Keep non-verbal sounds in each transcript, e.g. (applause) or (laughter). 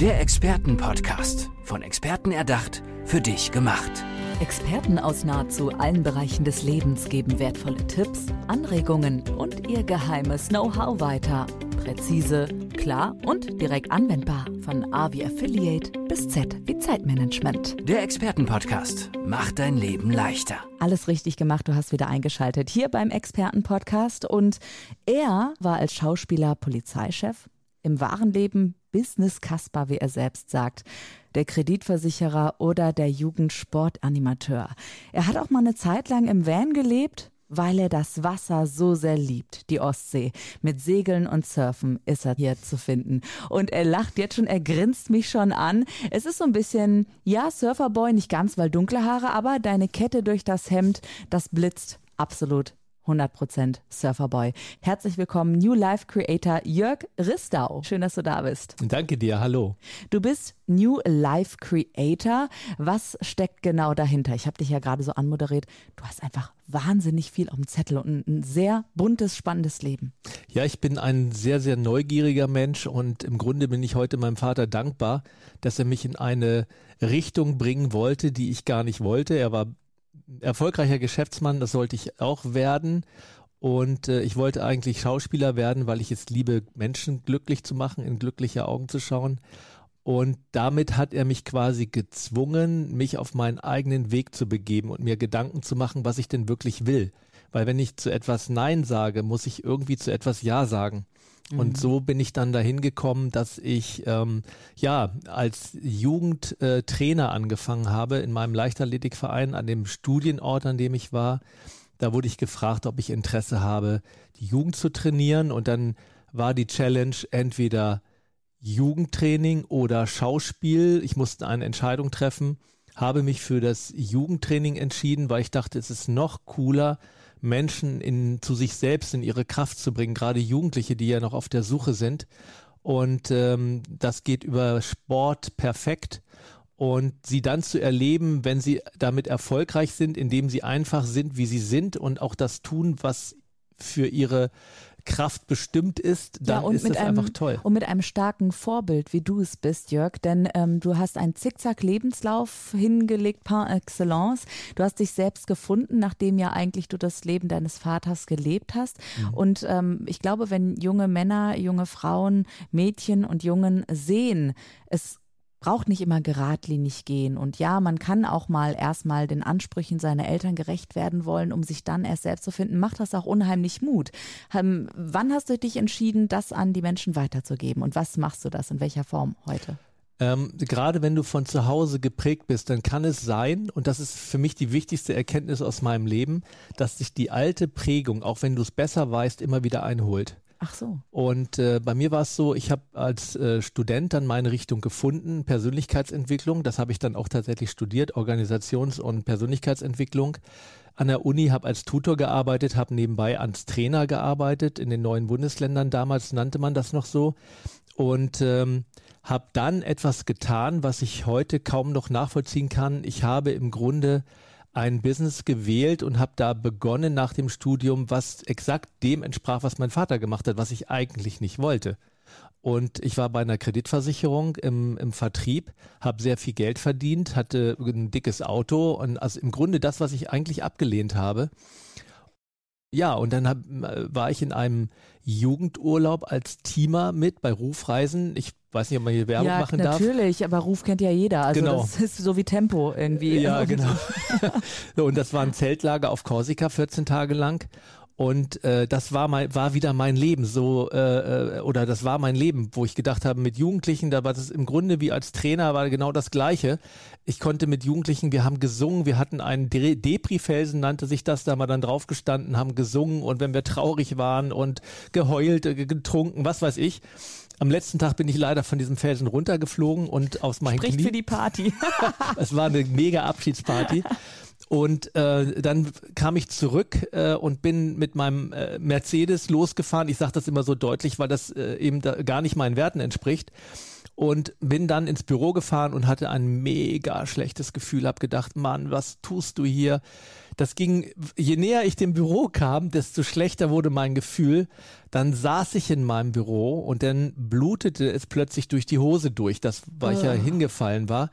Der Expertenpodcast. Von Experten erdacht, für dich gemacht. Experten aus nahezu allen Bereichen des Lebens geben wertvolle Tipps, Anregungen und ihr geheimes Know-how weiter. Präzise, klar und direkt anwendbar. Von A wie Affiliate bis Z wie Zeitmanagement. Der Expertenpodcast macht dein Leben leichter. Alles richtig gemacht, du hast wieder eingeschaltet hier beim Expertenpodcast. Und er war als Schauspieler Polizeichef, im wahren Leben Business Kasper, wie er selbst sagt, der Kreditversicherer oder der Jugendsportanimateur. Er hat auch mal eine Zeit lang im Van gelebt, weil er das Wasser so sehr liebt, die Ostsee. Mit Segeln und Surfen ist er hier zu finden. Und er lacht jetzt schon, er grinst mich schon an. Es ist so ein bisschen, ja, Surferboy, nicht ganz, weil dunkle Haare, aber deine Kette durch das Hemd, das blitzt absolut 100% Surferboy. Herzlich willkommen, New Life Creator Jörg Ristau. Schön, dass du da bist. Danke dir, hallo. Du bist New Life Creator. Was steckt genau dahinter? Ich habe dich ja gerade so anmoderiert. Du hast einfach wahnsinnig viel auf dem Zettel und ein sehr buntes, spannendes Leben. Ja, ich bin ein sehr, sehr neugieriger Mensch und im Grunde bin ich heute meinem Vater dankbar, dass er mich in eine Richtung bringen wollte, die ich gar nicht wollte. Er war erfolgreicher Geschäftsmann, das sollte ich auch werden. Und äh, ich wollte eigentlich Schauspieler werden, weil ich es liebe, Menschen glücklich zu machen, in glückliche Augen zu schauen. Und damit hat er mich quasi gezwungen, mich auf meinen eigenen Weg zu begeben und mir Gedanken zu machen, was ich denn wirklich will. Weil wenn ich zu etwas Nein sage, muss ich irgendwie zu etwas Ja sagen. Und mhm. so bin ich dann dahin gekommen, dass ich ähm, ja als Jugendtrainer äh, angefangen habe in meinem Leichtathletikverein an dem Studienort, an dem ich war. Da wurde ich gefragt, ob ich Interesse habe, die Jugend zu trainieren. Und dann war die Challenge entweder Jugendtraining oder Schauspiel. Ich musste eine Entscheidung treffen, habe mich für das Jugendtraining entschieden, weil ich dachte, es ist noch cooler, Menschen in, zu sich selbst in ihre Kraft zu bringen, gerade Jugendliche, die ja noch auf der Suche sind. Und ähm, das geht über Sport perfekt. Und sie dann zu erleben, wenn sie damit erfolgreich sind, indem sie einfach sind, wie sie sind und auch das tun, was für ihre Kraft bestimmt ist, dann ja, ist es einem, einfach toll. Und mit einem starken Vorbild, wie du es bist, Jörg, denn ähm, du hast einen Zickzack-Lebenslauf hingelegt par excellence. Du hast dich selbst gefunden, nachdem ja eigentlich du das Leben deines Vaters gelebt hast. Mhm. Und ähm, ich glaube, wenn junge Männer, junge Frauen, Mädchen und Jungen sehen, es braucht nicht immer geradlinig gehen. Und ja, man kann auch mal erstmal den Ansprüchen seiner Eltern gerecht werden wollen, um sich dann erst selbst zu finden. Macht das auch unheimlich Mut. Ähm, wann hast du dich entschieden, das an die Menschen weiterzugeben? Und was machst du das? In welcher Form heute? Ähm, gerade wenn du von zu Hause geprägt bist, dann kann es sein, und das ist für mich die wichtigste Erkenntnis aus meinem Leben, dass sich die alte Prägung, auch wenn du es besser weißt, immer wieder einholt. Ach so. Und äh, bei mir war es so, ich habe als äh, Student dann meine Richtung gefunden, Persönlichkeitsentwicklung. Das habe ich dann auch tatsächlich studiert, Organisations- und Persönlichkeitsentwicklung. An der Uni habe als Tutor gearbeitet, habe nebenbei als Trainer gearbeitet in den neuen Bundesländern. Damals nannte man das noch so. Und ähm, habe dann etwas getan, was ich heute kaum noch nachvollziehen kann. Ich habe im Grunde ein Business gewählt und habe da begonnen nach dem Studium, was exakt dem entsprach, was mein Vater gemacht hat, was ich eigentlich nicht wollte. Und ich war bei einer Kreditversicherung im, im Vertrieb, habe sehr viel Geld verdient, hatte ein dickes Auto und also im Grunde das, was ich eigentlich abgelehnt habe. Ja, und dann hab, war ich in einem Jugendurlaub als Teamer mit bei Rufreisen. Ich weiß nicht, ob man hier Werbung ja, machen darf. Natürlich, aber Ruf kennt ja jeder. Also genau. das ist so wie Tempo irgendwie. Ja, (laughs) genau. (laughs) und das war ein Zeltlager auf Korsika 14 Tage lang. Und äh, das war mein, war wieder mein Leben, so äh, äh, oder das war mein Leben, wo ich gedacht habe, mit Jugendlichen, da war das im Grunde wie als Trainer war genau das Gleiche. Ich konnte mit Jugendlichen, wir haben gesungen, wir hatten einen De Depri-Felsen, nannte sich das, da haben wir dann draufgestanden, haben gesungen und wenn wir traurig waren und geheult, äh, getrunken, was weiß ich. Am letzten Tag bin ich leider von diesem Felsen runtergeflogen und aus Spricht Knie. für die Party. (laughs) es war eine mega Abschiedsparty. (laughs) Und äh, dann kam ich zurück äh, und bin mit meinem äh, Mercedes losgefahren. Ich sage das immer so deutlich, weil das äh, eben da gar nicht meinen Werten entspricht. Und bin dann ins Büro gefahren und hatte ein mega schlechtes Gefühl, hab gedacht, Mann, was tust du hier? Das ging, je näher ich dem Büro kam, desto schlechter wurde mein Gefühl. Dann saß ich in meinem Büro und dann blutete es plötzlich durch die Hose durch, das, weil ich ja Ah. hingefallen war.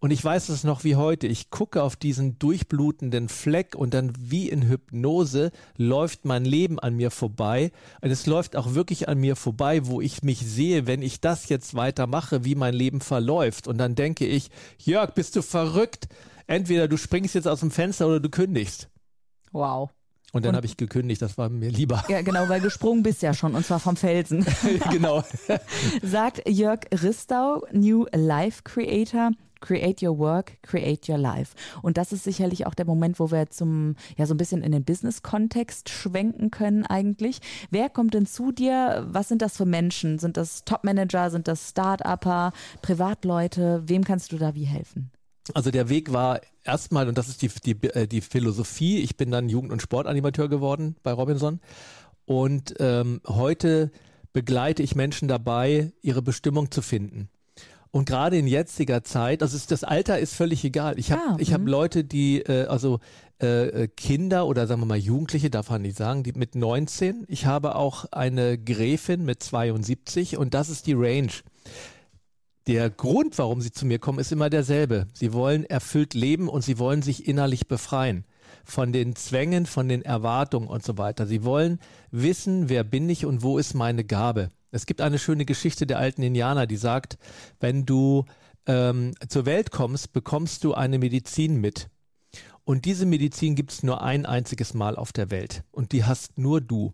Und ich weiß es noch wie heute. Ich gucke auf diesen durchblutenden Fleck und dann wie in Hypnose läuft mein Leben an mir vorbei. Und es läuft auch wirklich an mir vorbei, wo ich mich sehe, wenn ich das jetzt weitermache, wie mein Leben verläuft. Und dann denke ich, Jörg, bist du verrückt? Entweder du springst jetzt aus dem Fenster oder du kündigst. Wow. Und dann habe ich gekündigt, das war mir lieber. Ja, genau, weil gesprungen bist ja schon und zwar vom Felsen. (laughs) genau. (laughs) Sagt Jörg Ristau, New Life Creator. Create your work, create your life. Und das ist sicherlich auch der Moment, wo wir zum, ja, so ein bisschen in den Business-Kontext schwenken können eigentlich. Wer kommt denn zu dir? Was sind das für Menschen? Sind das Top-Manager? Sind das Start-Upper? Privatleute? Wem kannst du da wie helfen? Also der Weg war erstmal, und das ist die, die, äh, die Philosophie, ich bin dann Jugend- und Sportanimateur geworden bei Robinson. Und ähm, heute begleite ich Menschen dabei, ihre Bestimmung zu finden. Und gerade in jetziger Zeit, also ist, das Alter ist völlig egal. Ich habe Ah, ich hab mhm. Leute, die, äh, also äh, Kinder oder sagen wir mal Jugendliche, darf man nicht sagen, die mit 19. Ich habe auch eine Gräfin mit 72 und das ist die Range. Der Grund, warum sie zu mir kommen, ist immer derselbe. Sie wollen erfüllt leben und sie wollen sich innerlich befreien von den Zwängen, von den Erwartungen und so weiter. Sie wollen wissen, wer bin ich und wo ist meine Gabe. Es gibt eine schöne Geschichte der alten Indianer, die sagt, wenn du ähm, zur Welt kommst, bekommst du eine Medizin mit. Und diese Medizin gibt es nur ein einziges Mal auf der Welt. Und die hast nur du.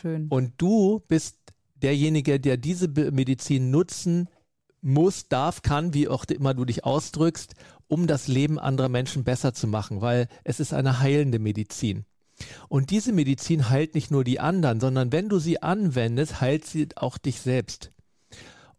Schön. Und du bist derjenige, der diese Medizin nutzen muss, darf, kann, wie auch immer du dich ausdrückst, um das Leben anderer Menschen besser zu machen, weil es ist eine heilende Medizin. Und diese Medizin heilt nicht nur die anderen, sondern wenn du sie anwendest, heilt sie auch dich selbst.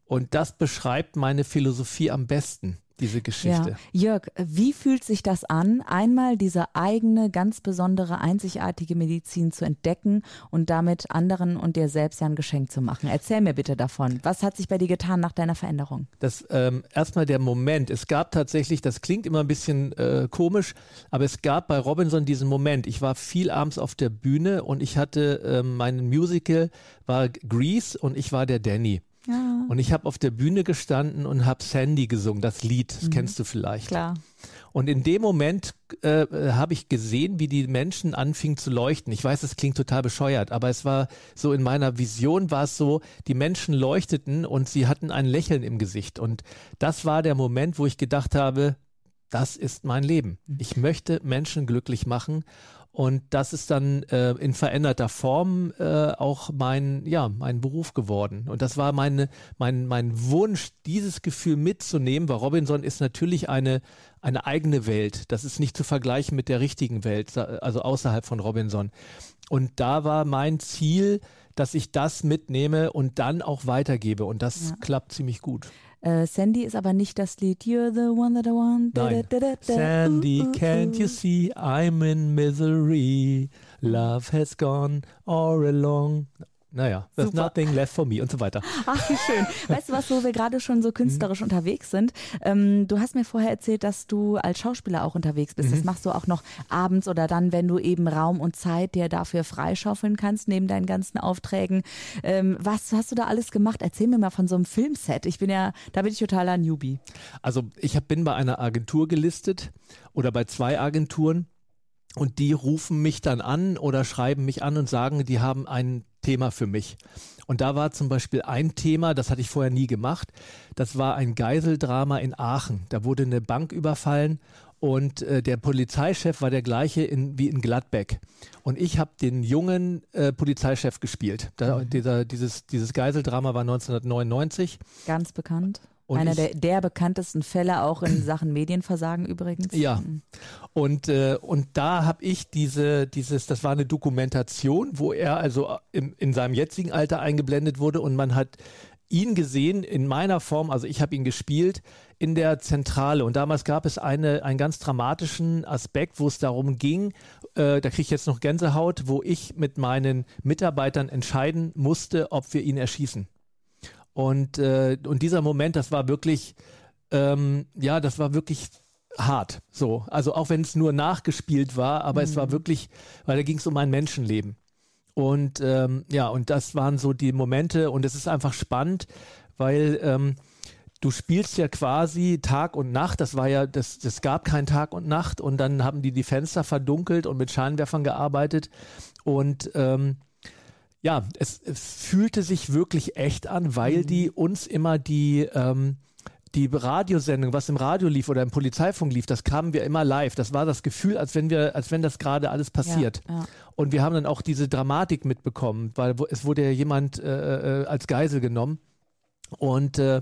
Und das beschreibt meine Philosophie am besten, diese Geschichte. Ja. Jörg, wie fühlt sich das an, einmal diese eigene, ganz besondere, einzigartige Medizin zu entdecken und damit anderen und dir selbst ja ein Geschenk zu machen? Erzähl mir bitte davon. Was hat sich bei dir getan nach deiner Veränderung? das ähm, erstmal der Moment. Es gab tatsächlich, das klingt immer ein bisschen äh, komisch, aber es gab bei Robinson diesen Moment. Ich war viel abends auf der Bühne und ich hatte ähm, mein Musical war Grease und ich war der Danny. Und ich habe auf der Bühne gestanden und habe Sandy gesungen, das Lied, das Mhm. kennst du vielleicht. klar. Und in dem Moment äh, äh, habe ich gesehen, wie die Menschen anfingen zu leuchten. Ich weiß, es klingt total bescheuert, aber es war so in meiner Vision war es so, die Menschen leuchteten und sie hatten ein Lächeln im Gesicht. Und das war der Moment, wo ich gedacht habe, das ist mein Leben. Ich möchte Menschen glücklich machen. Und das ist dann äh, in veränderter Form äh, auch mein, ja, mein Beruf geworden. Und das war meine, mein, mein Wunsch, dieses Gefühl mitzunehmen, weil Robinson ist natürlich eine, eine eigene Welt. Das ist nicht zu vergleichen mit der richtigen Welt, also außerhalb von Robinson. Und da war mein Ziel, dass ich das mitnehme und dann auch weitergebe. Und das Ja. klappt ziemlich gut. Äh, Sandy ist aber nicht das Lied You're the one that I want. Da, Nein. da, da, Sandy, uh, uh, can't uh. you see I'm in misery? Love has gone all along. Naja, there's Super. nothing left for me und so weiter. (laughs) Ach, wie schön. Weißt du was, wo wir gerade schon so Mhm. künstlerisch unterwegs sind? Ähm, du hast mir vorher erzählt, dass du als Schauspieler auch unterwegs bist. Mhm. Das machst du auch noch abends oder dann, wenn du eben Raum und Zeit dir dafür freischaufeln kannst, neben deinen ganzen Aufträgen. Ähm, was hast du da alles gemacht? Erzähl mir mal von so einem Filmset. Ich bin ja, da bin ich totaler Newbie. Also ich hab, bin bei einer Agentur gelistet oder bei zwei Agenturen und die rufen mich dann an oder schreiben mich an und sagen, die haben ein Thema für mich. Und da war zum Beispiel ein Thema, das hatte ich vorher nie gemacht, das war ein Geiseldrama in Aachen. Da wurde eine Bank überfallen und äh, der Polizeichef war der gleiche in, wie in Gladbeck. Und ich habe den jungen äh, Polizeichef gespielt. Da, dieser, dieses, dieses Geiseldrama war 1999. Ganz bekannt. Und Einer ich- der, der bekanntesten Fälle auch in Sachen Medienversagen übrigens. Ja. Mhm. Und, äh, und da habe ich diese, dieses, das war eine Dokumentation, wo er also im, in seinem jetzigen Alter eingeblendet wurde und man hat ihn gesehen in meiner Form, also ich habe ihn gespielt in der Zentrale und damals gab es eine, einen ganz dramatischen Aspekt, wo es darum ging, äh, da kriege ich jetzt noch Gänsehaut, wo ich mit meinen Mitarbeitern entscheiden musste, ob wir ihn erschießen. Und, äh, und dieser Moment, das war wirklich, ähm, ja, das war wirklich hart. So, also auch wenn es nur nachgespielt war, aber mhm. es war mhm. wirklich, weil da ging es um ein Menschenleben. Und ähm, ja, und das waren so die Momente und es ist einfach spannend, weil ähm, du spielst ja quasi Tag und Nacht. Das war ja, das, das gab kein Tag und Nacht und dann haben die die Fenster verdunkelt und mit Scheinwerfern gearbeitet und ähm, ja, es, es, fühlte sich wirklich echt an, weil mhm. die uns immer die ähm, die Radiosendung, was im Radio lief oder im Polizeifunk lief, das kamen wir immer live. Das war das Gefühl, als wenn wir, als wenn das gerade alles passiert. Ja, ja. Und wir haben dann auch diese Dramatik mitbekommen, weil es wurde ja jemand äh, äh als Geisel genommen. Und äh,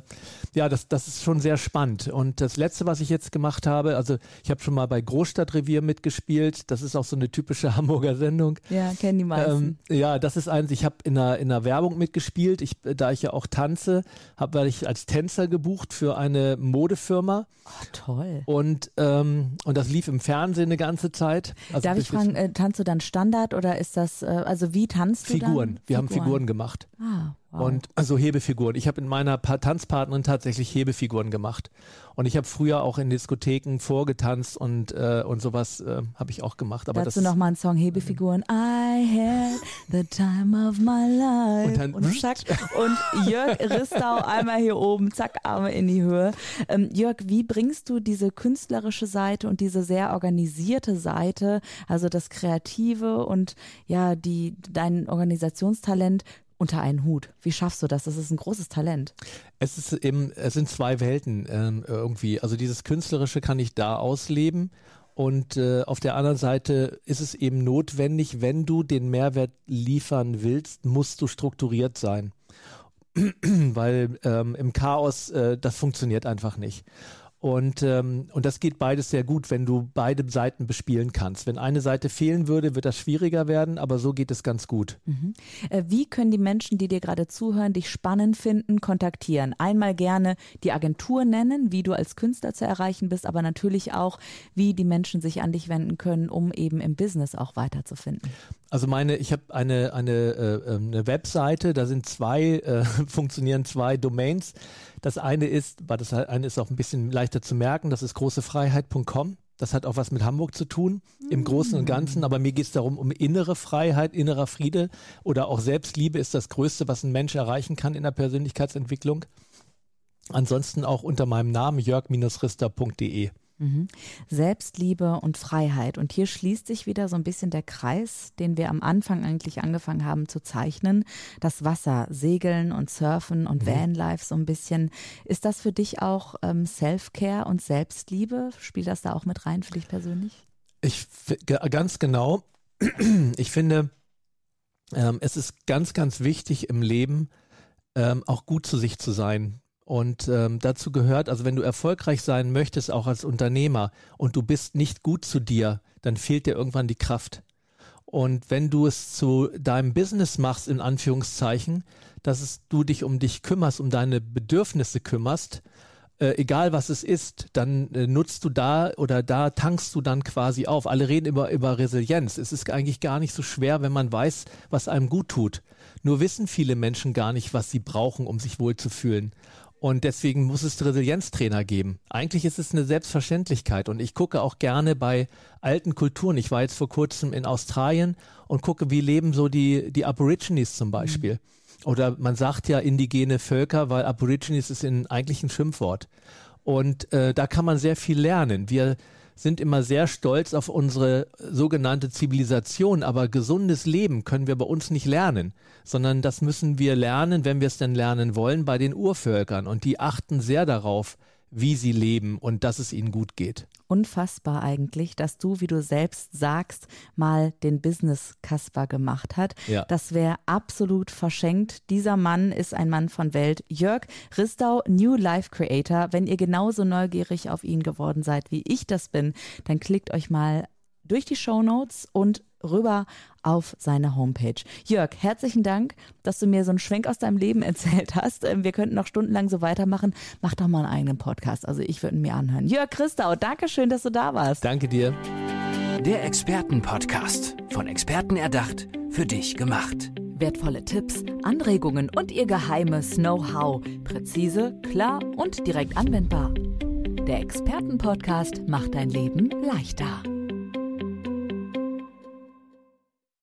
ja, das, das ist schon sehr spannend. Und das Letzte, was ich jetzt gemacht habe, also ich habe schon mal bei Großstadtrevier mitgespielt. Das ist auch so eine typische (laughs) Hamburger Sendung. Ja, kennen die meisten. Ähm, ja, das ist eins. Ich habe in einer, in einer Werbung mitgespielt. Ich, da ich ja auch tanze, habe ich als Tänzer gebucht für eine Modefirma. Oh, toll. Und, ähm, und das lief im Fernsehen eine ganze Zeit. Also Darf ich fragen, äh, tanzt du dann Standard oder ist das, äh, also wie tanzt Figuren. du dann? Figuren. Wir haben Figuren gemacht. Ah, und also Hebefiguren. Ich habe in meiner Tanzpartnerin tatsächlich Hebefiguren gemacht. Und ich habe früher auch in Diskotheken vorgetanzt und, äh, und sowas äh, habe ich auch gemacht. Aber Dazu nochmal ein Song Hebefiguren. I had the time of my life. Und, dann, und, zack, (laughs) und Jörg Ristau einmal hier oben, zack, Arme in die Höhe. Ähm, Jörg, wie bringst du diese künstlerische Seite und diese sehr organisierte Seite, also das Kreative und ja, die, dein Organisationstalent unter einen Hut? Wie schaffst du das? Das ist ein großes Talent. Es ist eben, es sind zwei Welten ähm, irgendwie. Also dieses Künstlerische kann ich da ausleben. Und äh, auf der anderen Seite ist es eben notwendig, wenn du den Mehrwert liefern willst, musst du strukturiert sein. (clears throat) Weil ähm, im Chaos, äh, das funktioniert einfach nicht. Und, ähm, und das geht beides sehr gut, wenn du beide Seiten bespielen kannst. Wenn eine Seite fehlen würde, wird das schwieriger werden, aber so geht es ganz gut. Mhm. Äh, wie können die Menschen, die dir gerade zuhören, dich spannend finden, kontaktieren? Einmal gerne die Agentur nennen, wie du als Künstler zu erreichen bist, aber natürlich auch, wie die Menschen sich an dich wenden können, um eben im Business auch weiterzufinden. Also meine, ich habe eine, eine, äh, ähm, eine Webseite, da sind zwei, äh, (laughs) funktionieren zwei Domains. Das eine ist, weil das eine ist auch ein bisschen leichter zu merken, das ist großefreiheit.com. Das hat auch was mit Hamburg zu tun, im Großen und Ganzen. Aber mir geht es darum, um innere Freiheit, innerer Friede oder auch Selbstliebe ist das Größte, was ein Mensch erreichen kann in der Persönlichkeitsentwicklung. Ansonsten auch unter meinem Namen jörg-rister.de. Mhm. Selbstliebe und Freiheit. Und hier schließt sich wieder so ein bisschen der Kreis, den wir am Anfang eigentlich angefangen haben zu zeichnen. Das Wasser, Segeln und Surfen und mhm. Vanlife so ein bisschen. Ist das für dich auch ähm, Self-Care und Selbstliebe? Spielt das da auch mit rein für dich persönlich? Ich ganz genau. (clears throat) Ich finde, ähm, es ist ganz, ganz wichtig im Leben, ähm, auch gut zu sich zu sein. Und ähm, dazu gehört, also wenn du erfolgreich sein möchtest, auch als Unternehmer, und du bist nicht gut zu dir, dann fehlt dir irgendwann die Kraft. Und wenn du es zu deinem Business machst, in Anführungszeichen, dass es, du dich um dich kümmerst, um deine Bedürfnisse kümmerst, äh, egal was es ist, dann äh, nutzt du da oder da tankst du dann quasi auf. Alle reden über, über Resilienz. Es ist eigentlich gar nicht so schwer, wenn man weiß, was einem gut tut. Nur wissen viele Menschen gar nicht, was sie brauchen, um sich wohlzufühlen. Und deswegen muss es Resilienztrainer geben. Eigentlich ist es eine Selbstverständlichkeit. Und ich gucke auch gerne bei alten Kulturen. Ich war jetzt vor kurzem in Australien und gucke, wie leben so die, die Aborigines zum Beispiel. Mhm. Oder man sagt ja indigene Völker, weil Aborigines ist in, eigentlich ein Schimpfwort. Und äh, da kann man sehr viel lernen. Wir sind immer sehr stolz auf unsere sogenannte Zivilisation, aber gesundes Leben können wir bei uns nicht lernen, sondern das müssen wir lernen, wenn wir es denn lernen wollen, bei den Urvölkern. Und die achten sehr darauf, wie sie leben und dass es ihnen gut geht. Unfassbar eigentlich, dass du, wie du selbst sagst, mal den Business Kasper gemacht hat. Ja. Das wäre absolut verschenkt. Dieser Mann ist ein Mann von Welt. Jörg Ristau, New Life Creator. Wenn ihr genauso neugierig auf ihn geworden seid, wie ich das bin, dann klickt euch mal durch die Show Notes und rüber auf seine Homepage. Jörg, herzlichen Dank, dass du mir so einen Schwenk aus deinem Leben (laughs) erzählt hast. Ähm, wir könnten noch stundenlang so weitermachen. Mach doch mal einen eigenen Podcast. Also ich würde ihn mir anhören. Jörg Christau, danke schön, dass du da warst. Danke dir. Der Expertenpodcast. Von Experten erdacht, für dich gemacht. Wertvolle Tipps, Anregungen und ihr geheimes Know-how. Präzise, klar und direkt anwendbar. Der Expertenpodcast macht dein Leben leichter.